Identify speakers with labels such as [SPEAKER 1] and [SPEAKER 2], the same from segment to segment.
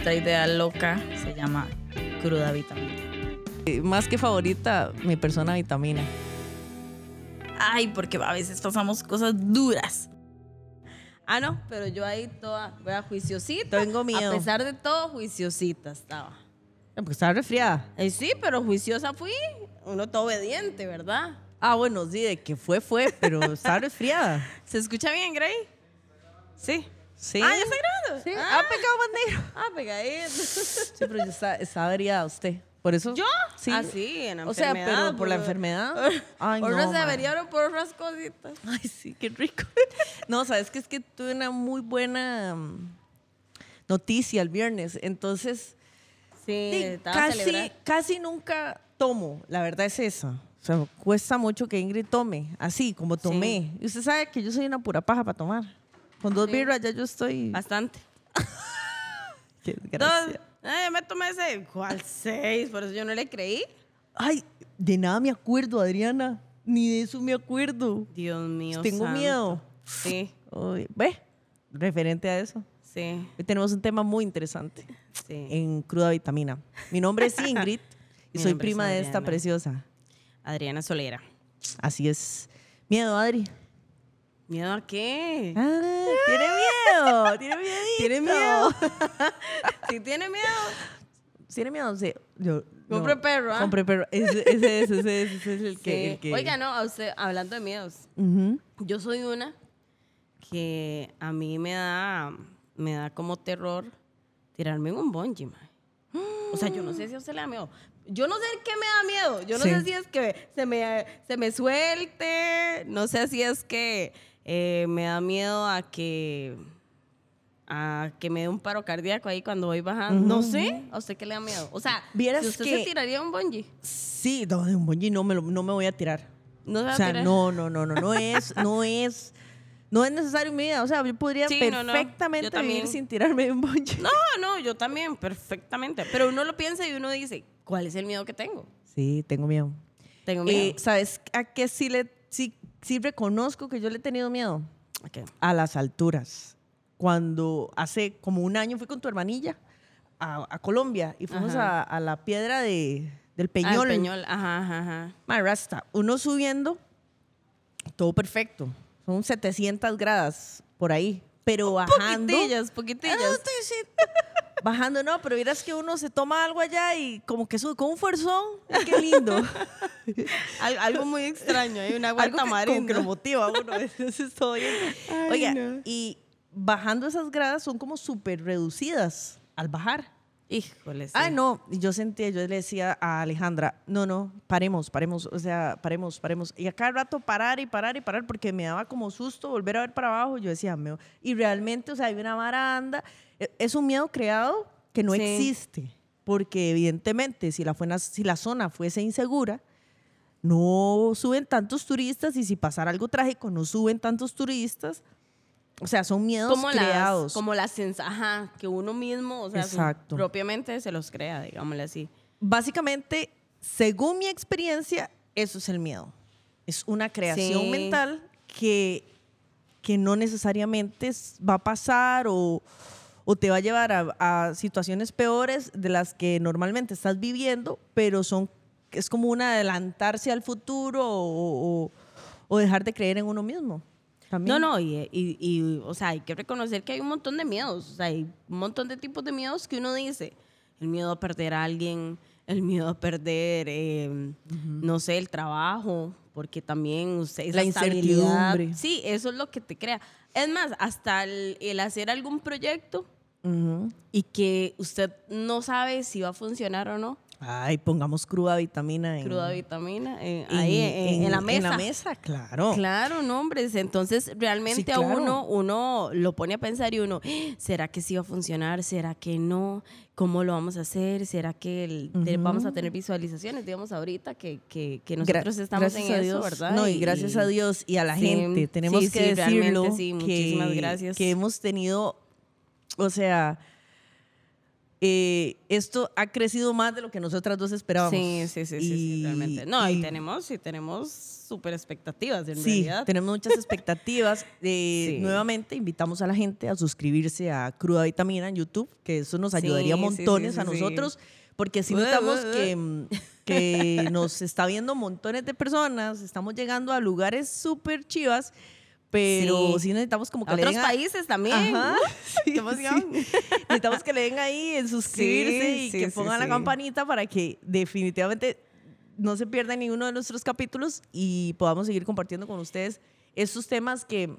[SPEAKER 1] nuestra idea loca se llama cruda vitamina.
[SPEAKER 2] Eh, Más que favorita, mi persona vitamina.
[SPEAKER 1] Ay, porque a veces pasamos cosas duras. Ah, no, pero yo ahí toda, vea, juiciosita.
[SPEAKER 2] Tengo miedo.
[SPEAKER 1] A pesar de todo, juiciosita estaba.
[SPEAKER 2] Porque estaba resfriada.
[SPEAKER 1] Eh, sí, pero juiciosa fui. Uno todo obediente, ¿verdad?
[SPEAKER 2] Ah, bueno, sí, de que fue, fue, pero estaba resfriada.
[SPEAKER 1] ¿Se escucha bien, Grey? Sí.
[SPEAKER 2] Sí.
[SPEAKER 1] Ah, ¿ya está grabando? Ah,
[SPEAKER 2] Ah, pecado bandero.
[SPEAKER 1] ah pegadito.
[SPEAKER 2] Sí, pero yo estaba, estaba averiada usted. Por eso.
[SPEAKER 1] ¿Yo?
[SPEAKER 2] Sí.
[SPEAKER 1] Ah, sí, en la
[SPEAKER 2] O sea, pero por la
[SPEAKER 1] por-
[SPEAKER 2] enfermedad. Ay,
[SPEAKER 1] Por
[SPEAKER 2] no,
[SPEAKER 1] no se averiaron por otras cositas.
[SPEAKER 2] Ay, sí, qué rico. No, sabes que es que tuve una muy buena mm, noticia el viernes. Entonces,
[SPEAKER 1] Sí,
[SPEAKER 2] casi, casi nunca tomo. La verdad es esa. O sea, cuesta mucho que Ingrid tome, así como tomé. Y usted sabe que yo soy una pura paja para tomar. Con dos
[SPEAKER 1] Sí.
[SPEAKER 2] birras ya yo estoy.
[SPEAKER 1] Bastante.
[SPEAKER 2] Qué
[SPEAKER 1] Dos. Ay, me tomé ese. ¿Cuál seis? Por eso yo no le creí.
[SPEAKER 2] Ay, de nada me acuerdo, Adriana. Ni de eso me acuerdo.
[SPEAKER 1] Dios mío.
[SPEAKER 2] Tengo
[SPEAKER 1] santo.
[SPEAKER 2] miedo.
[SPEAKER 1] Sí,
[SPEAKER 2] Ay, Ve, referente a eso.
[SPEAKER 1] sí,
[SPEAKER 2] Hoy tenemos un tema muy interesante
[SPEAKER 1] sí.
[SPEAKER 2] en Cruda Vitamina. Mi nombre es Ingrid y soy prima de esta preciosa.
[SPEAKER 1] Adriana Solera.
[SPEAKER 2] Así es. Miedo, Adri.
[SPEAKER 1] ¿Miedo a qué?
[SPEAKER 2] Ah, tiene miedo, tiene miedo.
[SPEAKER 1] ¿Tiene miedo? Si tiene miedo.
[SPEAKER 2] Tiene miedo, sí. Yo,
[SPEAKER 1] Compre perro, ¿ah?
[SPEAKER 2] Compre perro. Ese, ese, es, ese, es, ese es el que.
[SPEAKER 1] Sí.
[SPEAKER 2] el que-
[SPEAKER 1] Oiga, no, a usted, hablando de miedos. Yo soy una que a mí me da, me da como terror tirarme en un bungee, mae. O sea, yo no sé si a usted le da miedo. Yo no sé qué me da miedo. Yo no
[SPEAKER 2] Sí.
[SPEAKER 1] sé si es que se me, se me suelte. No sé si es que eh, me da miedo a que a que me dé un paro cardíaco ahí cuando voy bajando. No sé. ¿A usted qué le da miedo? O sea,
[SPEAKER 2] Vieras
[SPEAKER 1] si usted
[SPEAKER 2] que-
[SPEAKER 1] se tiraría un bungee.
[SPEAKER 2] Sí, no, de un bungee no me, lo- no me voy a tirar.
[SPEAKER 1] No se va
[SPEAKER 2] O
[SPEAKER 1] a
[SPEAKER 2] sea,
[SPEAKER 1] tirar.
[SPEAKER 2] no, no, no, no, no es, no es, no es necesario en mi vida. O sea, yo podría
[SPEAKER 1] Sí, no, no.
[SPEAKER 2] perfectamente
[SPEAKER 1] Yo también.
[SPEAKER 2] vivir sin tirarme de un bungee.
[SPEAKER 1] No, no, yo también, perfectamente. Pero uno lo piensa y uno dice, ¿cuál es el miedo que tengo?
[SPEAKER 2] Sí, tengo miedo.
[SPEAKER 1] Tengo
[SPEAKER 2] Eh,
[SPEAKER 1] miedo.
[SPEAKER 2] ¿Sabes a qué sí, le, sí, sí reconozco que yo le he tenido miedo?
[SPEAKER 1] Ok.
[SPEAKER 2] A las alturas. Cuando hace como un año fui con tu hermanilla a, a Colombia y fuimos a, a la piedra de, del
[SPEAKER 1] Ah,
[SPEAKER 2] Peñol.
[SPEAKER 1] el peñol, ajá, ajá.
[SPEAKER 2] Ma, Rasta, uno subiendo, todo perfecto. Son 700 gradas por ahí. Pero bajando.
[SPEAKER 1] Poquitillas, poquitillas.
[SPEAKER 2] Bajando, no, pero miras que uno se toma algo allá y como que sube con un fuerzón. Qué lindo.
[SPEAKER 1] Al- algo muy extraño, hay una agua
[SPEAKER 2] que, como que lo
[SPEAKER 1] tamarindo.
[SPEAKER 2] motiva a uno. Entonces todo bien.
[SPEAKER 1] Ay,
[SPEAKER 2] Oiga,
[SPEAKER 1] no.
[SPEAKER 2] y bajando esas gradas son como súper reducidas al bajar.
[SPEAKER 1] Híjole, sí.
[SPEAKER 2] Ay, no, yo sentía, yo le decía a Alejandra, no, no, paremos, paremos, o sea, paremos, paremos. Y a cada rato parar y parar y parar porque me daba como susto volver a ver para abajo. Yo decía, me... y realmente, o sea, hay una baranda. E- Es un miedo creado que no
[SPEAKER 1] Sí.
[SPEAKER 2] existe, porque evidentemente si la, fuena- si la zona fuese insegura, no suben tantos turistas y si pasara algo trágico, no suben tantos turistas. O sea, son miedos
[SPEAKER 1] como
[SPEAKER 2] creados.
[SPEAKER 1] las, como la sensa, ajá, que uno mismo, o sea, su- propiamente se los crea, digámosle así.
[SPEAKER 2] básicamente, según mi experiencia, eso es el miedo. Es una creación
[SPEAKER 1] Sí.
[SPEAKER 2] mental que, que no necesariamente es- va a pasar o, o te va a llevar a, a situaciones peores de las que normalmente estás viviendo, pero son es como un adelantarse al futuro o, o- o dejar de creer en uno mismo. También.
[SPEAKER 1] No, no, y, y- y, o sea, hay que reconocer que hay un montón de miedos, o sea, hay un montón de tipos de miedos que uno dice, el miedo a perder a alguien, el miedo a perder, eh, no sé, el trabajo, porque también usted
[SPEAKER 2] La incertidumbre.
[SPEAKER 1] Sí, eso es lo que te crea. Es más, hasta el, el hacer algún proyecto y que usted no sabe si va a funcionar o no,
[SPEAKER 2] Ay, pongamos cruda vitamina en,
[SPEAKER 1] cruda vitamina, eh,
[SPEAKER 2] en-
[SPEAKER 1] ahí en, en la mesa.
[SPEAKER 2] En la mesa, claro.
[SPEAKER 1] Claro, no, hombres. Entonces, realmente
[SPEAKER 2] Sí,
[SPEAKER 1] a uno, uno lo pone a pensar y uno, "Ah, ¿será que sí va a funcionar? ¿Será que no? ¿Cómo lo vamos a hacer? ¿Será que el- vamos a tener visualizaciones? Digamos ahorita que, que, que
[SPEAKER 2] Gra-
[SPEAKER 1] nosotros estamos en eso,
[SPEAKER 2] Dios.
[SPEAKER 1] ¿verdad?
[SPEAKER 2] No, y gracias a Dios y a la
[SPEAKER 1] Sí,
[SPEAKER 2] gente. Tenemos
[SPEAKER 1] sí,
[SPEAKER 2] que decirlo. que-
[SPEAKER 1] muchísimas gracias.
[SPEAKER 2] Que hemos tenido, o sea, eh, esto ha crecido más de lo que nosotras dos esperábamos.
[SPEAKER 1] Sí, sí, sí, sí, sí,
[SPEAKER 2] Y-
[SPEAKER 1] realmente. No, y,
[SPEAKER 2] y-
[SPEAKER 1] tenemos, sí, tenemos súper expectativas, en
[SPEAKER 2] Sí,
[SPEAKER 1] realidad.
[SPEAKER 2] tenemos muchas expectativas. Eh,
[SPEAKER 1] Sí.
[SPEAKER 2] Nuevamente invitamos a la gente a suscribirse a Cruda Vitamina en YouTube, que eso nos
[SPEAKER 1] Sí,
[SPEAKER 2] ayudaría
[SPEAKER 1] sí, sí,
[SPEAKER 2] montones a
[SPEAKER 1] sí, sí.
[SPEAKER 2] nosotros, porque si notamos que, mm, que nos está viendo montones de personas, estamos llegando a lugares súper chivas, pero sí,
[SPEAKER 1] Sí.
[SPEAKER 2] necesitamos como que
[SPEAKER 1] A
[SPEAKER 2] le
[SPEAKER 1] otros
[SPEAKER 2] den a-
[SPEAKER 1] países también.
[SPEAKER 2] Ajá, sí,
[SPEAKER 1] qué.
[SPEAKER 2] Necesitamos que le den ahí en suscribirse y que pongan la campanita para que definitivamente no se pierda ninguno de nuestros capítulos y podamos seguir compartiendo con ustedes estos temas que,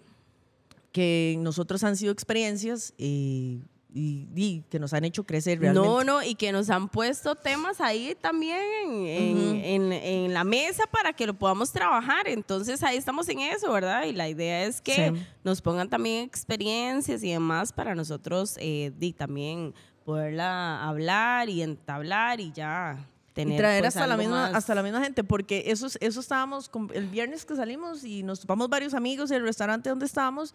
[SPEAKER 2] que nosotros han sido experiencias eh, y, y que nos han hecho crecer realmente.
[SPEAKER 1] No, no, y que nos han puesto temas ahí también en,
[SPEAKER 2] Ujú.
[SPEAKER 1] en- en la mesa para que lo podamos trabajar. Entonces ahí estamos en eso, ¿verdad? Y la idea es que
[SPEAKER 2] Sí.
[SPEAKER 1] nos pongan también experiencias y demás para nosotros eh, y también poderla hablar y entablar y ya tener
[SPEAKER 2] y traer
[SPEAKER 1] pues,
[SPEAKER 2] hasta la misma
[SPEAKER 1] más.
[SPEAKER 2] hasta la misma gente porque eso es- eso estábamos con- el viernes que salimos y nos topamos varios amigos en el restaurante donde estábamos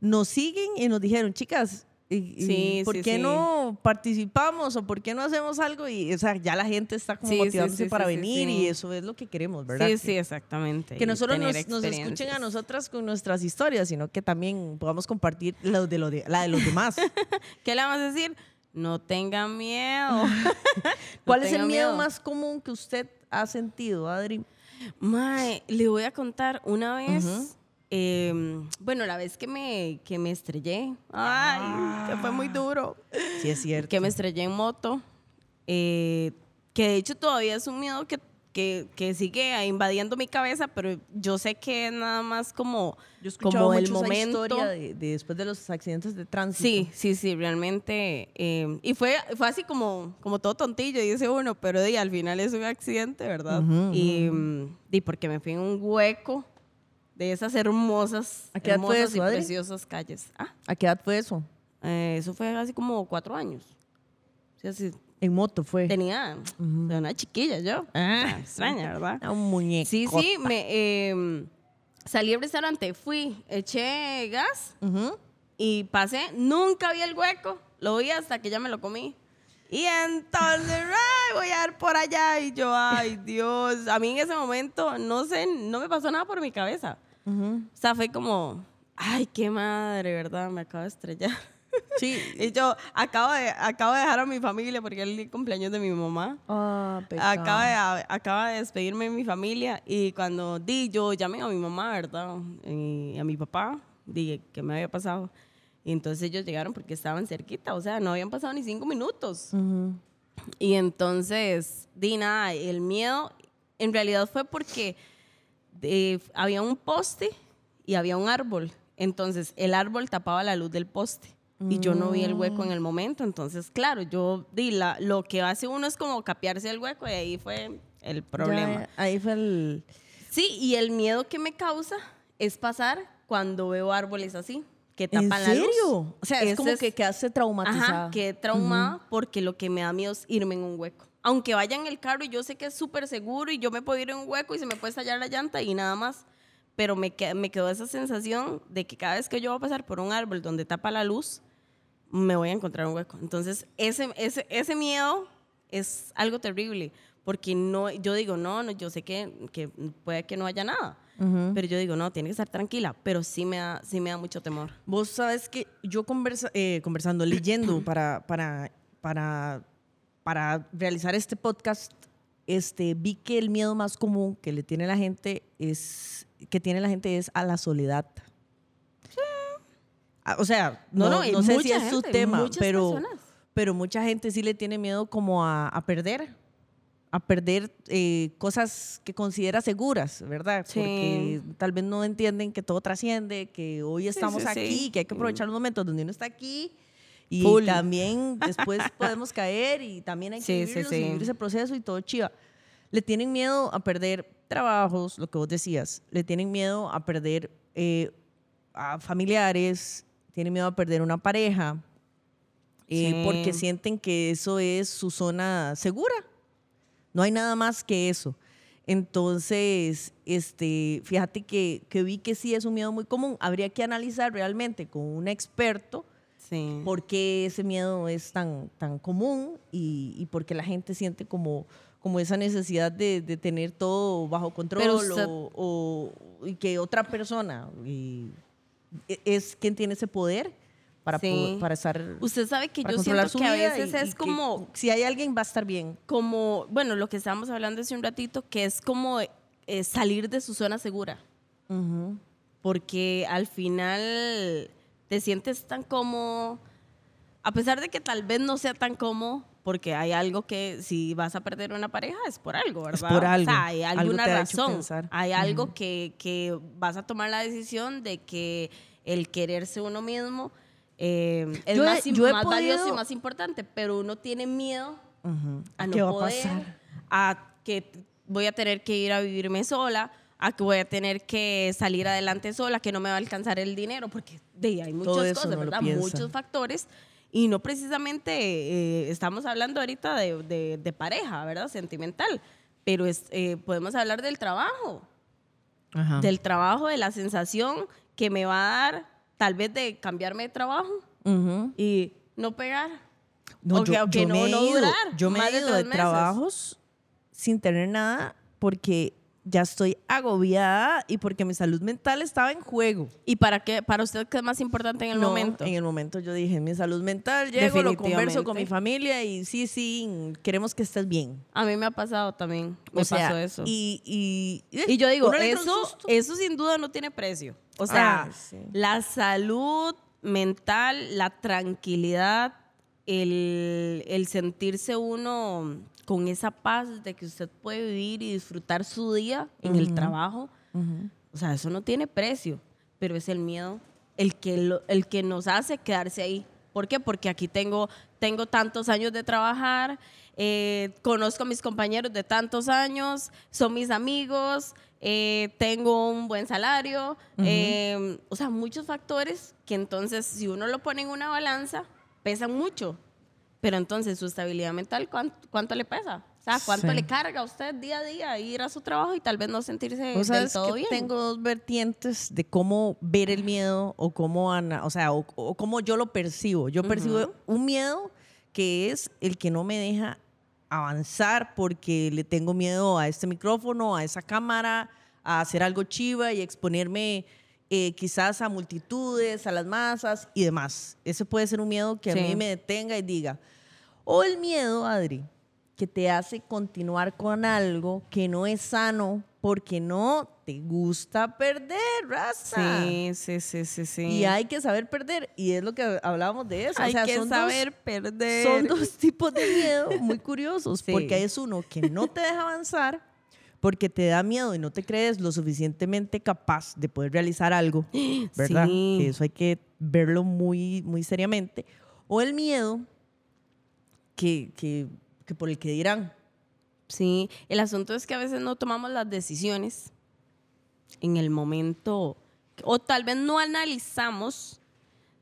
[SPEAKER 2] nos siguen y nos dijeron chicas y- y
[SPEAKER 1] Sí,
[SPEAKER 2] ¿por
[SPEAKER 1] sí,
[SPEAKER 2] qué
[SPEAKER 1] sí.
[SPEAKER 2] no participamos o por qué no hacemos algo? Y o sea, ya la gente está como motivándose para venir y eso es lo que queremos, ¿verdad?
[SPEAKER 1] Sí,
[SPEAKER 2] Que-
[SPEAKER 1] sí, exactamente.
[SPEAKER 2] Que
[SPEAKER 1] y
[SPEAKER 2] nosotros
[SPEAKER 1] tener
[SPEAKER 2] nos, nos escuchen a nosotras con nuestras historias, sino que también podamos compartir lo de, lo de, la de los demás.
[SPEAKER 1] ¿Qué le vamos a decir? No tengan miedo.
[SPEAKER 2] ¿Cuál
[SPEAKER 1] No
[SPEAKER 2] es el
[SPEAKER 1] tengan
[SPEAKER 2] miedo más común que usted ha sentido, Adri?
[SPEAKER 1] Mae, le voy a contar una vez.
[SPEAKER 2] Ujú.
[SPEAKER 1] Eh, bueno, la vez que me, que me estrellé. Ay, que fue muy duro.
[SPEAKER 2] Sí, es cierto.
[SPEAKER 1] Que me estrellé en moto. eh, que de hecho todavía es un miedo que, que, que sigue invadiendo mi cabeza, pero yo sé que nada más como,
[SPEAKER 2] Yo
[SPEAKER 1] como el
[SPEAKER 2] mucho esa
[SPEAKER 1] momento.
[SPEAKER 2] historia de, de después de los accidentes de tránsito.
[SPEAKER 1] Sí, sí, sí, realmente. eh, y fue, fue así como, como todo tontillo, dice uno, pero di, al final es un accidente, ¿verdad? Y, mm, di, porque me fui en un hueco de esas hermosas,
[SPEAKER 2] ¿A qué edad fue
[SPEAKER 1] hermosas
[SPEAKER 2] eso,
[SPEAKER 1] y
[SPEAKER 2] Adri?
[SPEAKER 1] preciosas calles. Ah,
[SPEAKER 2] ¿A qué edad fue eso?
[SPEAKER 1] eh, eso fue hace como cuatro años. Sí,
[SPEAKER 2] En moto fue.
[SPEAKER 1] tenía era una chiquilla yo.
[SPEAKER 2] Ah.
[SPEAKER 1] O sea, extraña, ¿verdad?
[SPEAKER 2] Era un muñeco.
[SPEAKER 1] Sí, sí, me, eh, salí al restaurante, fui, eché gas
[SPEAKER 2] Ujú.
[SPEAKER 1] y pasé, nunca vi el hueco, lo vi hasta que ya me lo comí. Y entonces, ay, voy a ir por allá y yo, ay, Dios, a mí en ese momento, no sé, no me pasó nada por mi cabeza.
[SPEAKER 2] Ujú.
[SPEAKER 1] O sea, fue como, ay, qué madre, ¿verdad? Me acabo de estrellar.
[SPEAKER 2] Sí.
[SPEAKER 1] Y yo acabo de, acabo de dejar a mi familia porque es el cumpleaños de mi mamá.
[SPEAKER 2] Pecado.
[SPEAKER 1] Acaba de, acaba de despedirme de mi familia y cuando di, yo llamé a mi mamá, ¿verdad? Y a mi papá, dije que me había pasado. Y entonces ellos llegaron porque estaban cerquita, o sea, no habían pasado ni cinco minutos.
[SPEAKER 2] Ujú.
[SPEAKER 1] Y entonces, di nada, el miedo en realidad fue porque eh, había un poste y había un árbol. Entonces, el árbol tapaba la luz del poste. Y yo no vi el hueco en el momento. Entonces, claro, yo di la, lo que hace uno es como capearse el hueco y ahí fue el problema.
[SPEAKER 2] Ya, ahí fue el.
[SPEAKER 1] Sí, y el miedo que me causa es pasar cuando veo árboles así, que
[SPEAKER 2] ¿En
[SPEAKER 1] tapan la luz.
[SPEAKER 2] O sea, es
[SPEAKER 1] Ese
[SPEAKER 2] como que quedaste traumatizada.
[SPEAKER 1] Ajá, quedé traumada porque lo que me da miedo es irme en un hueco. Aunque vaya en el carro y yo sé que es súper seguro y yo me puedo ir en un hueco y se me puede estallar la llanta y nada más. Pero me, me quedó esa sensación de que cada vez que yo voy a pasar por un árbol donde tapa la luz, me voy a encontrar un hueco. Entonces, ese, ese, ese miedo es algo terrible. Porque no, yo digo, no, no yo sé que, que puede que no haya nada. Pero yo digo, no, tiene que estar tranquila. Pero sí me da, sí me da mucho temor.
[SPEAKER 2] Vos sabes que yo conversa- eh, conversando, leyendo para, para, para, para realizar este podcast, este, vi que el miedo más común que le tiene la gente es que tiene la gente es a la soledad. Ah, O sea, no, no,
[SPEAKER 1] y
[SPEAKER 2] sé si es su
[SPEAKER 1] gente,
[SPEAKER 2] tema,
[SPEAKER 1] muchas
[SPEAKER 2] pero,
[SPEAKER 1] personas.
[SPEAKER 2] pero mucha gente sí le tiene miedo como a, a perder, a perder eh, cosas que considera seguras, ¿verdad?
[SPEAKER 1] Sí.
[SPEAKER 2] Porque tal vez no entienden que todo trasciende, que hoy estamos
[SPEAKER 1] sí, sí.
[SPEAKER 2] aquí, que hay que aprovechar los momentos donde uno está aquí. Y
[SPEAKER 1] Full.
[SPEAKER 2] también después podemos caer y también hay que
[SPEAKER 1] Sí, sí,
[SPEAKER 2] vivirlos y
[SPEAKER 1] sí.
[SPEAKER 2] vivir ese proceso y todo chiva. Le tienen miedo a perder trabajos, lo que vos decías. Le tienen miedo a perder eh, a familiares, tienen miedo a perder una pareja, eh,
[SPEAKER 1] Sí.
[SPEAKER 2] porque sienten que eso es su zona segura. No hay nada más que eso. Entonces, este, fíjate que, que vi que sí es un miedo muy común. Habría que analizar realmente con un experto
[SPEAKER 1] Sí.
[SPEAKER 2] ¿Por qué ese miedo es tan, tan común y, y por qué la gente siente como, como esa necesidad de, de tener todo bajo control
[SPEAKER 1] usted-
[SPEAKER 2] o, o- y que otra persona y- e- es quien tiene ese poder para,
[SPEAKER 1] Sí.
[SPEAKER 2] para estar
[SPEAKER 1] Usted sabe que yo siento que a veces
[SPEAKER 2] y- y
[SPEAKER 1] es
[SPEAKER 2] que
[SPEAKER 1] como,
[SPEAKER 2] si hay alguien va a estar bien.
[SPEAKER 1] como, bueno, lo que estábamos hablando hace un ratito, que es como eh, salir de su zona segura. Porque al final te sientes tan cómodo, a pesar de que tal vez no sea tan cómodo, porque hay algo que si vas a perder una pareja es por algo, ¿verdad?
[SPEAKER 2] por algo.
[SPEAKER 1] O sea, hay alguna razón. Hay algo que, que vas a tomar la decisión de que el quererse uno mismo eh, es
[SPEAKER 2] Yo
[SPEAKER 1] más,
[SPEAKER 2] yo
[SPEAKER 1] más valioso y
[SPEAKER 2] podido-
[SPEAKER 1] más importante, pero uno tiene miedo a no
[SPEAKER 2] ¿Qué va a pasar?
[SPEAKER 1] a que voy a tener que ir a vivirme sola, a que voy a tener que salir adelante sola, que no me va a alcanzar el dinero, porque de ahí hay muchas cosas,
[SPEAKER 2] lo
[SPEAKER 1] ¿verdad? Muchos factores. Y no precisamente eh, estamos hablando ahorita de, de- de pareja, ¿verdad? Sentimental. Pero es, eh, podemos hablar del trabajo
[SPEAKER 2] Ajá.
[SPEAKER 1] del trabajo, de la sensación que me va a dar tal vez de cambiarme de trabajo
[SPEAKER 2] Ujú.
[SPEAKER 1] y no pegar.
[SPEAKER 2] No,
[SPEAKER 1] O que-
[SPEAKER 2] yo,
[SPEAKER 1] o que
[SPEAKER 2] yo
[SPEAKER 1] no-
[SPEAKER 2] me he
[SPEAKER 1] no
[SPEAKER 2] ido,
[SPEAKER 1] durar
[SPEAKER 2] yo me he
[SPEAKER 1] de
[SPEAKER 2] ido de
[SPEAKER 1] meses.
[SPEAKER 2] trabajos sin tener nada porque ya estoy agobiada y porque mi salud mental estaba en juego.
[SPEAKER 1] ¿Y para qué? ¿Para usted qué es más importante en el
[SPEAKER 2] No,
[SPEAKER 1] momento?
[SPEAKER 2] En el momento yo dije, mi salud mental, llego, lo converso con mi familia y sí, sí, queremos que estés bien.
[SPEAKER 1] A mí me ha pasado también. Me
[SPEAKER 2] o sea,
[SPEAKER 1] pasó eso. Y,
[SPEAKER 2] Y, y,
[SPEAKER 1] yo digo, eso, eso sin duda no tiene precio. O sea,
[SPEAKER 2] sí.
[SPEAKER 1] la salud mental, la tranquilidad, el, el sentirse uno con esa paz de que usted puede vivir y disfrutar su día en el trabajo. O sea, eso no tiene precio, pero es el miedo el que, lo- el que nos hace quedarse ahí. ¿Por qué? Porque aquí tengo, tengo tantos años de trabajar, eh, conozco a mis compañeros de tantos años, son mis amigos, eh, tengo un buen salario, eh, o sea, muchos factores que entonces si uno lo pone en una balanza, pesan mucho. Pero entonces su estabilidad mental, ¿cuánto, cuánto le pesa? O sea, ¿cuánto
[SPEAKER 2] Sí.
[SPEAKER 1] le carga a usted día a día ir a su trabajo y tal vez no sentirse
[SPEAKER 2] Vos
[SPEAKER 1] del
[SPEAKER 2] sabes
[SPEAKER 1] todo
[SPEAKER 2] que
[SPEAKER 1] bien?
[SPEAKER 2] tengo dos vertientes de cómo ver el miedo o cómo, ana- o sea, o, o cómo yo lo percibo. Yo percibo un miedo que es el que no me deja avanzar porque le tengo miedo a este micrófono, a esa cámara, a hacer algo chiva y exponerme eh, quizás a multitudes, a las masas y demás. Ese puede ser un miedo que
[SPEAKER 1] Sí.
[SPEAKER 2] a mí me detenga y diga. O el miedo, Adri, que te hace continuar con algo que no es sano porque no te gusta perder, raza.
[SPEAKER 1] Sí, sí, sí, sí, sí.
[SPEAKER 2] Y hay que saber perder. Y es lo que hablábamos de eso.
[SPEAKER 1] Hay
[SPEAKER 2] o sea,
[SPEAKER 1] que
[SPEAKER 2] son
[SPEAKER 1] saber
[SPEAKER 2] dos,
[SPEAKER 1] perder.
[SPEAKER 2] son dos tipos de miedo muy curiosos.
[SPEAKER 1] Sí.
[SPEAKER 2] Porque es uno que no te deja avanzar porque te da miedo y no te crees lo suficientemente capaz de poder realizar algo, ¿verdad?
[SPEAKER 1] Sí.
[SPEAKER 2] Eso hay que verlo muy, muy seriamente. O el miedo que, que, que por el que dirán.
[SPEAKER 1] Sí, el asunto es que a veces no tomamos las decisiones en el momento, o tal vez no analizamos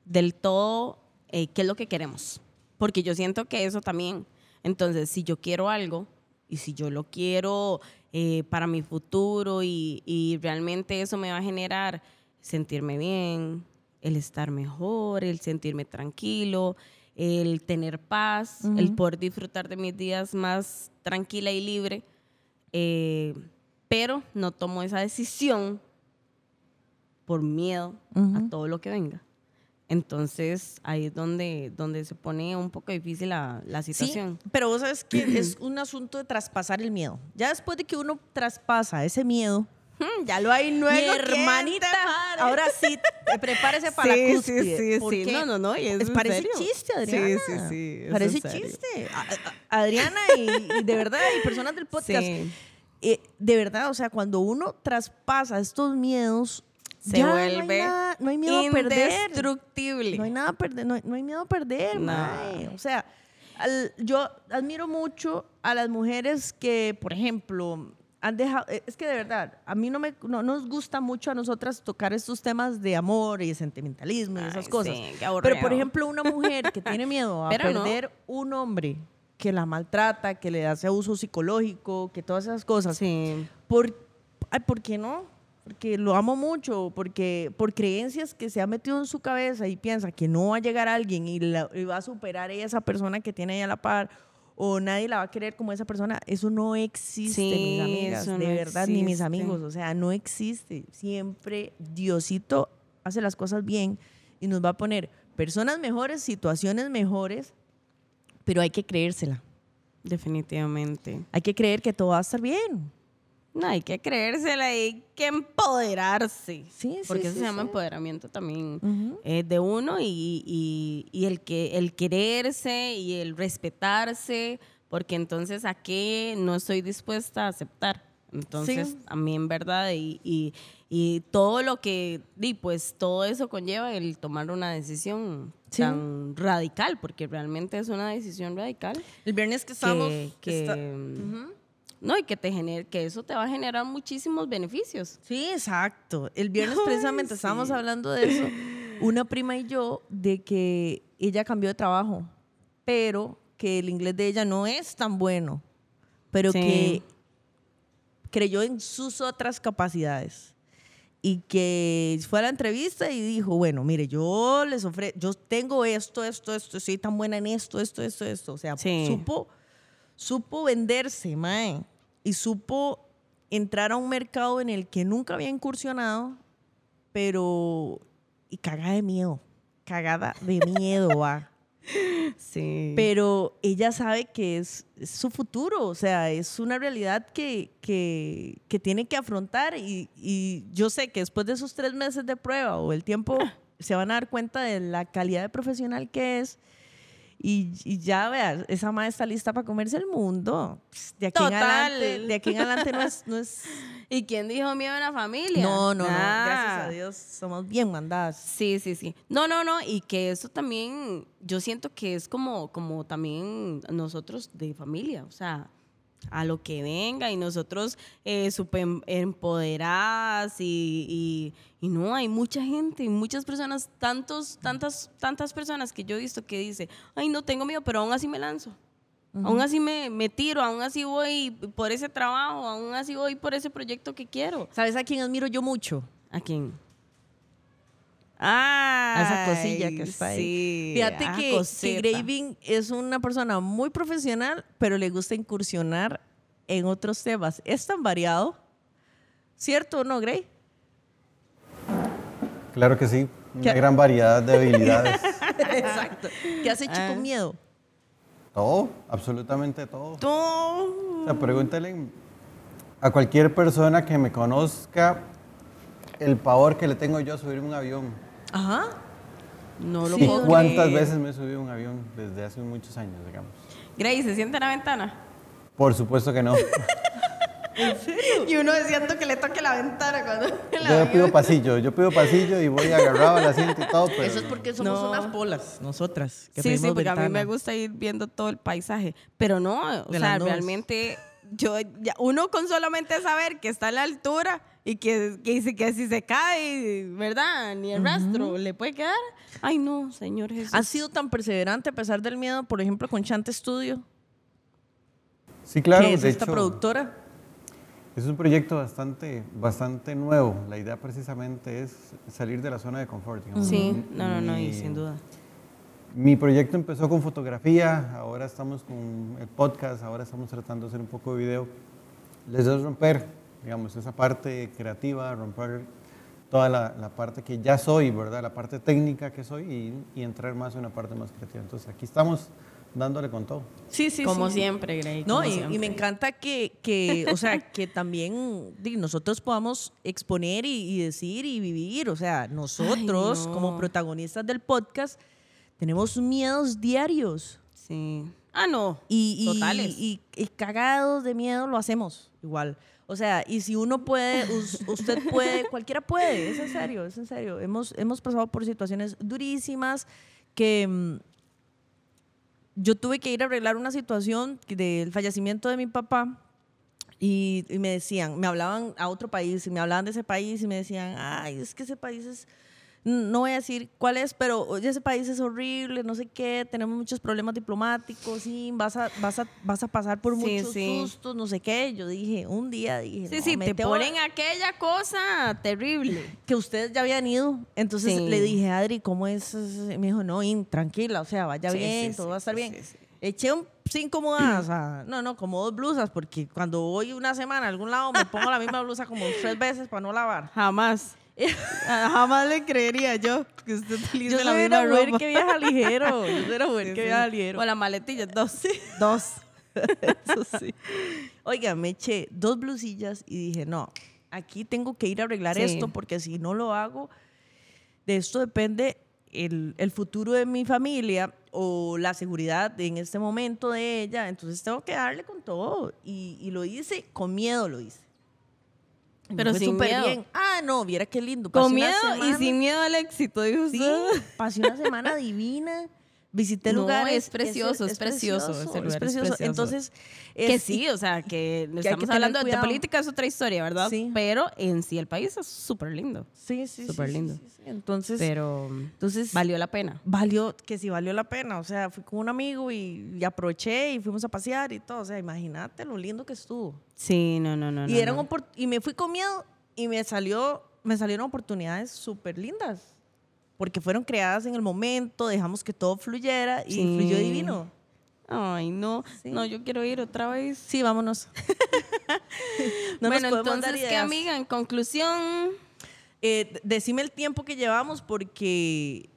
[SPEAKER 1] del todo eh, qué es lo que queremos, porque yo siento que eso también, entonces si yo quiero algo y si yo lo quiero eh, para mi futuro y, y realmente eso me va a generar sentirme bien, el estar mejor, el sentirme tranquilo, el tener paz, el poder disfrutar de mis días más tranquila y libre, eh, pero no tomo esa decisión por miedo a todo lo que venga. Entonces ahí es donde, donde se pone un poco difícil la, la situación.
[SPEAKER 2] Sí, pero vos sabes que es un asunto de traspasar el miedo. Ya después de que uno traspasa ese miedo,
[SPEAKER 1] Hmm, ya lo hay
[SPEAKER 2] mi
[SPEAKER 1] nuevo.
[SPEAKER 2] hermanita, ahora sí, eh, prepárese para
[SPEAKER 1] Sí,
[SPEAKER 2] la
[SPEAKER 1] sí,
[SPEAKER 2] cúspide.
[SPEAKER 1] sí, sí.
[SPEAKER 2] porque
[SPEAKER 1] No, no, no, y es
[SPEAKER 2] parece
[SPEAKER 1] serio.
[SPEAKER 2] chiste,
[SPEAKER 1] Sí,
[SPEAKER 2] Adriana.
[SPEAKER 1] sí, sí, es
[SPEAKER 2] Parece chiste. A- a- Adriana y, y de verdad, y personas del podcast,
[SPEAKER 1] Sí.
[SPEAKER 2] eh, de verdad, o sea, cuando uno traspasa estos miedos,
[SPEAKER 1] Se
[SPEAKER 2] ya
[SPEAKER 1] vuelve
[SPEAKER 2] no hay, nada- no hay miedo a perder.
[SPEAKER 1] indestructible.
[SPEAKER 2] No hay nada a perder, no, hay- no hay miedo a perder,
[SPEAKER 1] No.
[SPEAKER 2] mae. O sea, al- yo admiro mucho a las mujeres que, por ejemplo, han dejado, eh, es que de verdad, a mí no, me, no nos gusta mucho a nosotras tocar estos temas de amor y de sentimentalismo y esas
[SPEAKER 1] Ay,
[SPEAKER 2] cosas.
[SPEAKER 1] sí,
[SPEAKER 2] Pero, por ejemplo, una mujer que tiene miedo a
[SPEAKER 1] Pero no.
[SPEAKER 2] perder un hombre que la maltrata, que le hace abuso psicológico, que todas esas cosas,
[SPEAKER 1] Sí.
[SPEAKER 2] ¿por, ay, ¿por qué no? Porque lo amo mucho, porque por creencias que se ha metido en su cabeza y piensa que no va a llegar alguien y, la- y va a superar a esa persona que tiene ahí a la par o nadie la va a querer como esa persona, eso no existe,
[SPEAKER 1] Sí,
[SPEAKER 2] mis amigas, de
[SPEAKER 1] no
[SPEAKER 2] verdad, ni mis
[SPEAKER 1] existe.
[SPEAKER 2] amigos, o sea, no existe. Siempre Diosito hace las cosas bien y nos va a poner personas mejores, situaciones mejores, pero hay que creérsela.
[SPEAKER 1] Definitivamente.
[SPEAKER 2] Hay que creer que todo va a estar bien.
[SPEAKER 1] No, hay que creérsela y hay que empoderarse.
[SPEAKER 2] Sí, sí,
[SPEAKER 1] Porque eso
[SPEAKER 2] sí,
[SPEAKER 1] se llama empoderamiento también eh, de uno y, y- y el, que, el quererse y el respetarse, porque entonces a qué no estoy dispuesta a aceptar. Entonces, a mí en verdad, y, y- y todo lo que, y pues todo eso conlleva el tomar una decisión tan radical, porque realmente es una decisión radical.
[SPEAKER 2] El viernes que
[SPEAKER 1] que, que,
[SPEAKER 2] está-
[SPEAKER 1] mm, no, y que te genere, que eso te va a generar muchísimos beneficios.
[SPEAKER 2] Sí, exacto. El viernes
[SPEAKER 1] Ay,
[SPEAKER 2] precisamente
[SPEAKER 1] sí.
[SPEAKER 2] estábamos hablando de eso, una prima y yo, de que ella cambió de trabajo, pero que el inglés de ella no es tan bueno, pero
[SPEAKER 1] Sí.
[SPEAKER 2] que creyó en sus otras capacidades y que fue a la entrevista y dijo, bueno, mire, yo les ofrezco, yo tengo esto, esto, esto, soy tan buena en esto, esto, esto, esto. O sea,
[SPEAKER 1] Sí.
[SPEAKER 2] supo, supo venderse, mae, y supo entrar a un mercado en el que nunca había incursionado, pero y cagada de miedo, cagada de miedo, va.
[SPEAKER 1] Sí.
[SPEAKER 2] Pero ella sabe que es, es su futuro, o sea, es una realidad que, que, que tiene que afrontar y, y yo sé que después de esos tres meses de prueba o el tiempo se van a dar cuenta de la calidad de profesional que es y, y ya veas, esa madre está lista para comerse el mundo. De aquí, en
[SPEAKER 1] Total.
[SPEAKER 2] adelante, de aquí en adelante no es... No, es,
[SPEAKER 1] ¿Y quién dijo miedo en la familia?
[SPEAKER 2] no, no, no, gracias a Dios somos bien mandadas.
[SPEAKER 1] Sí, sí, sí. No, no, no. Y que eso también, yo siento que es como, como también nosotros de familia. O sea, a lo que venga y nosotros eh, súper em- empoderadas y, y, y no, hay mucha gente, muchas personas, tantos, tantas, tantas personas que yo he visto que dice, ay, no tengo miedo, pero aún así me lanzo. Aún así me, me tiro, aún así voy por ese trabajo, aún así voy por ese proyecto que quiero.
[SPEAKER 2] ¿Sabes a quién admiro yo mucho?
[SPEAKER 1] ¿A quién? Ah,
[SPEAKER 2] a esa cosilla que está ahí.
[SPEAKER 1] Sí,
[SPEAKER 2] Fíjate
[SPEAKER 1] ah,
[SPEAKER 2] que, que. Graving es una persona muy profesional, pero le gusta incursionar en otros temas. Es tan variado. ¿Cierto o no, Gray?
[SPEAKER 3] Claro que sí, una
[SPEAKER 2] ¿Qué?
[SPEAKER 3] gran variedad de habilidades.
[SPEAKER 2] Exacto. ¿Qué has hecho
[SPEAKER 1] Ah.
[SPEAKER 2] con miedo?
[SPEAKER 3] todo, absolutamente todo.
[SPEAKER 1] Tú.
[SPEAKER 3] O sea, pregúntale a cualquier persona que me conozca el pavor que le tengo yo a subir un avión.
[SPEAKER 2] Ajá.
[SPEAKER 1] No lo
[SPEAKER 3] ¿Y
[SPEAKER 1] puedo
[SPEAKER 3] cuántas
[SPEAKER 1] creer.
[SPEAKER 3] veces me he subido a un avión desde hace muchos años, digamos?
[SPEAKER 1] Grace, ¿se siente en la ventana?
[SPEAKER 3] Por supuesto que no.
[SPEAKER 1] Y uno siento que le toque la ventana cuando...
[SPEAKER 3] Yo pido pasillo, yo pido pasillo y voy agarrado al asiento y todo, pero
[SPEAKER 2] Eso es porque somos
[SPEAKER 1] No.
[SPEAKER 2] unas polas, nosotras. que
[SPEAKER 1] Sí, sí, porque a mí me gusta ir viendo todo el paisaje. Pero no, o
[SPEAKER 2] De
[SPEAKER 1] sea, realmente yo, ya- uno con solamente saber que está a la altura y que, que, si- que si se cae, ¿verdad? Ni el rastro le puede quedar. Ay, no, Señor Jesús.
[SPEAKER 2] ¿Has sido tan perseverante a pesar del miedo, por ejemplo, con Chante Studio?
[SPEAKER 3] sí, claro,
[SPEAKER 2] que es
[SPEAKER 3] de
[SPEAKER 2] esta
[SPEAKER 3] hecho,
[SPEAKER 2] productora.
[SPEAKER 3] es un proyecto bastante, bastante nuevo. La idea precisamente es salir de la zona de confort. digamos.
[SPEAKER 1] Sí, no, no, no, y sin duda.
[SPEAKER 3] Mi proyecto empezó con fotografía, ahora estamos con el podcast, ahora estamos tratando de hacer un poco de video. Les es romper, digamos, esa parte creativa, romper toda la, la parte que ya soy, ¿verdad? La parte técnica que soy y, y entrar más en una parte más creativa. Entonces aquí estamos dándole con todo.
[SPEAKER 2] Sí, sí,
[SPEAKER 1] como
[SPEAKER 2] sí.
[SPEAKER 1] siempre, Grey.
[SPEAKER 2] No,
[SPEAKER 1] como
[SPEAKER 2] y, me encanta que, que, o sea, que también nosotros podamos exponer y, y decir y vivir. O sea, nosotros
[SPEAKER 1] no.
[SPEAKER 2] como protagonistas del podcast tenemos miedos diarios.
[SPEAKER 1] Sí. Ah, no.
[SPEAKER 2] Y, y,
[SPEAKER 1] Totales.
[SPEAKER 2] y- y cagados de miedo lo hacemos igual. O sea, y si uno puede, us- usted puede, cualquiera puede, es en serio, es en serio. Hemos, hemos pasado por situaciones durísimas que mm, yo tuve que ir a arreglar una situación del fallecimiento de mi papá y, y me decían, me hablaban a otro país y me hablaban de ese país y me decían, ay, es que ese país es no voy a decir cuál es, pero ese país es horrible, no sé qué, tenemos muchos problemas diplomáticos, sí, vas a, vas a, vas a pasar por
[SPEAKER 1] Sí,
[SPEAKER 2] muchos
[SPEAKER 1] sí.
[SPEAKER 2] sustos, no sé qué. Yo dije, un día dije,
[SPEAKER 1] Sí,
[SPEAKER 2] no,
[SPEAKER 1] sí,
[SPEAKER 2] me
[SPEAKER 1] te ponen aquella cosa terrible.
[SPEAKER 2] que ustedes ya habían ido. Entonces le dije, Adri, ¿cómo es? Me dijo, no, In, tranquila, o sea, vaya bien,
[SPEAKER 1] sí,
[SPEAKER 2] todo va a estar bien.
[SPEAKER 1] sí, sí.
[SPEAKER 2] Eché un, cinco mudadas, a- no, no, como dos blusas, porque cuando voy una semana a algún lado me pongo la misma blusa como tres veces para no lavar.
[SPEAKER 1] Jamás. Jamás le creería yo que usted utilice
[SPEAKER 2] Yo
[SPEAKER 1] la
[SPEAKER 2] soy
[SPEAKER 1] misma
[SPEAKER 2] una mujer
[SPEAKER 1] ropa.
[SPEAKER 2] que viaja ligero. Yo soy una mujer
[SPEAKER 1] Sí,
[SPEAKER 2] que
[SPEAKER 1] sí.
[SPEAKER 2] viaja ligero.
[SPEAKER 1] O la maletilla, dos. Dos.
[SPEAKER 2] Eso sí. Oiga, me eché dos blusillas y dije, no, aquí tengo que ir a arreglar
[SPEAKER 1] Sí.
[SPEAKER 2] esto porque si no lo hago, de esto depende el, el futuro de mi familia o la seguridad en este momento de ella. Entonces tengo que darle con todo. Y, y lo hice, con miedo lo hice.
[SPEAKER 1] Pero
[SPEAKER 2] fue
[SPEAKER 1] sin miedo.
[SPEAKER 2] bien. Ah, no, viera qué lindo. Pasé
[SPEAKER 1] Con miedo y sin miedo al éxito, dijo
[SPEAKER 2] Sí,
[SPEAKER 1] usted.
[SPEAKER 2] pasé una semana divina. Visité
[SPEAKER 1] No,
[SPEAKER 2] lugares.
[SPEAKER 1] es precioso, es precioso, ese lugar es precioso.
[SPEAKER 2] Entonces,
[SPEAKER 1] Que
[SPEAKER 2] es-
[SPEAKER 1] sí, o sea, que
[SPEAKER 2] que
[SPEAKER 1] estamos hablando de política, es otra historia, ¿verdad?
[SPEAKER 2] Sí.
[SPEAKER 1] Pero en sí el país es súper lindo.
[SPEAKER 2] Sí, sí,
[SPEAKER 1] Súper
[SPEAKER 2] sí,
[SPEAKER 1] lindo.
[SPEAKER 2] sí. Entonces,
[SPEAKER 1] Pero
[SPEAKER 2] entonces
[SPEAKER 1] valió la pena.
[SPEAKER 2] valió, que sí valió la pena. O sea, fui con un amigo y, y aproveché y fuimos a pasear y todo. O sea, imagínate lo lindo que estuvo.
[SPEAKER 1] Sí, no, no, no.
[SPEAKER 2] y,
[SPEAKER 1] no,
[SPEAKER 2] eran
[SPEAKER 1] no.
[SPEAKER 2] y me fui con miedo y me salió, me salieron oportunidades súper lindas. Porque fueron creadas en el momento, dejamos que todo fluyera y
[SPEAKER 1] Sí.
[SPEAKER 2] fluyó divino.
[SPEAKER 1] Ay, no.
[SPEAKER 2] Sí.
[SPEAKER 1] No, yo quiero ir otra vez.
[SPEAKER 2] Sí, vámonos. No
[SPEAKER 1] bueno, entonces, ¿qué, amiga? En conclusión,
[SPEAKER 2] Eh, decime el tiempo que llevamos porque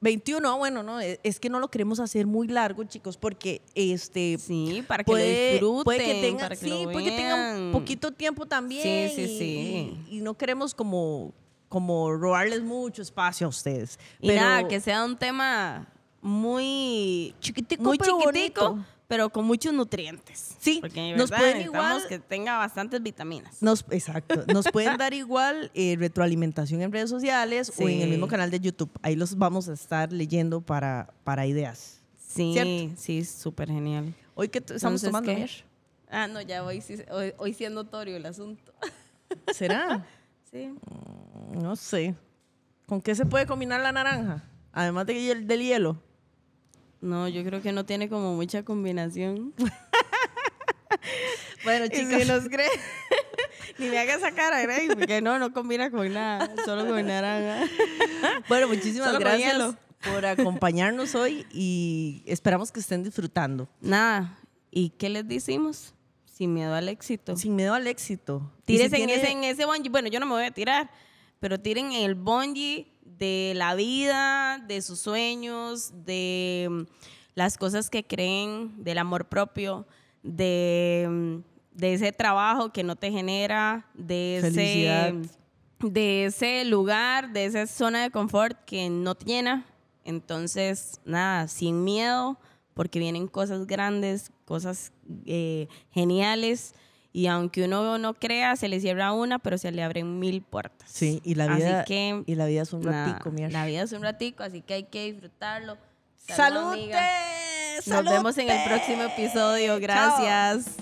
[SPEAKER 2] 21, ah, bueno, no, es es que no lo queremos hacer muy largo, chicos, porque este
[SPEAKER 1] sí, para que lo
[SPEAKER 2] puede,
[SPEAKER 1] disfruten,
[SPEAKER 2] puede que tenga,
[SPEAKER 1] para que
[SPEAKER 2] sí,
[SPEAKER 1] lo
[SPEAKER 2] puede que tenga
[SPEAKER 1] vean.
[SPEAKER 2] un poquito tiempo también.
[SPEAKER 1] Sí, sí,
[SPEAKER 2] y-
[SPEAKER 1] sí.
[SPEAKER 2] Y, y no queremos como, como robarles mucho espacio a ustedes.
[SPEAKER 1] Y
[SPEAKER 2] pero
[SPEAKER 1] nada, que sea un tema muy
[SPEAKER 2] chiquitico,
[SPEAKER 1] muy
[SPEAKER 2] pero
[SPEAKER 1] chiquitico,
[SPEAKER 2] bonito.
[SPEAKER 1] pero con muchos nutrientes.
[SPEAKER 2] Sí,
[SPEAKER 1] porque
[SPEAKER 2] nos pueden igual-
[SPEAKER 1] que tenga bastantes vitaminas.
[SPEAKER 2] Nos, exacto. Nos pueden dar igual eh, retroalimentación en redes sociales o en el mismo canal de YouTube. Ahí los vamos a estar leyendo para, para ideas.
[SPEAKER 1] Sí,
[SPEAKER 2] ¿Cierto?
[SPEAKER 1] sí, súper genial.
[SPEAKER 2] Hoy que estamos
[SPEAKER 1] Entonces,
[SPEAKER 2] tomando.
[SPEAKER 1] ¿qué? Ah, no, ya hoy sí, hoy, hoy sí es notorio el asunto.
[SPEAKER 2] ¿Será?
[SPEAKER 1] Sí.
[SPEAKER 2] No sé. ¿Con qué se puede combinar la naranja? Además de del hielo.
[SPEAKER 1] No, yo creo que no tiene como mucha combinación.
[SPEAKER 2] Bueno,
[SPEAKER 1] Y si nos cree, ni me haga esa cara, Grey, porque no, no combina con nada, solo con naranja.
[SPEAKER 2] Bueno, muchísimas
[SPEAKER 1] Solo
[SPEAKER 2] gracias por acompañarnos hoy y esperamos que estén disfrutando.
[SPEAKER 1] Nada, ¿y qué les decimos? Sin miedo al éxito.
[SPEAKER 2] Sin miedo al éxito. Y si
[SPEAKER 1] Tírese en,
[SPEAKER 2] tiene-
[SPEAKER 1] ese, en ese bungee. Bueno, yo no me voy a tirar, pero tiren en el bungee de la vida, de sus sueños, de mm, las cosas que creen, del amor propio, de, mm, de ese trabajo que no te genera, de
[SPEAKER 2] Felicidad.
[SPEAKER 1] ese, de ese lugar, de esa zona de confort que no te llena. Entonces, nada, sin miedo, porque vienen cosas grandes, cosas eh, geniales. Y aunque uno no crea, se le cierra una, pero se le abren mil puertas.
[SPEAKER 2] Sí, y la
[SPEAKER 1] Así
[SPEAKER 2] vida,
[SPEAKER 1] que,
[SPEAKER 2] y la vida es un ratico, Mier.
[SPEAKER 1] La vida es un ratico, así que hay que disfrutarlo.
[SPEAKER 2] Salud,
[SPEAKER 1] amiga. Nos vemos en el próximo episodio. Gracias.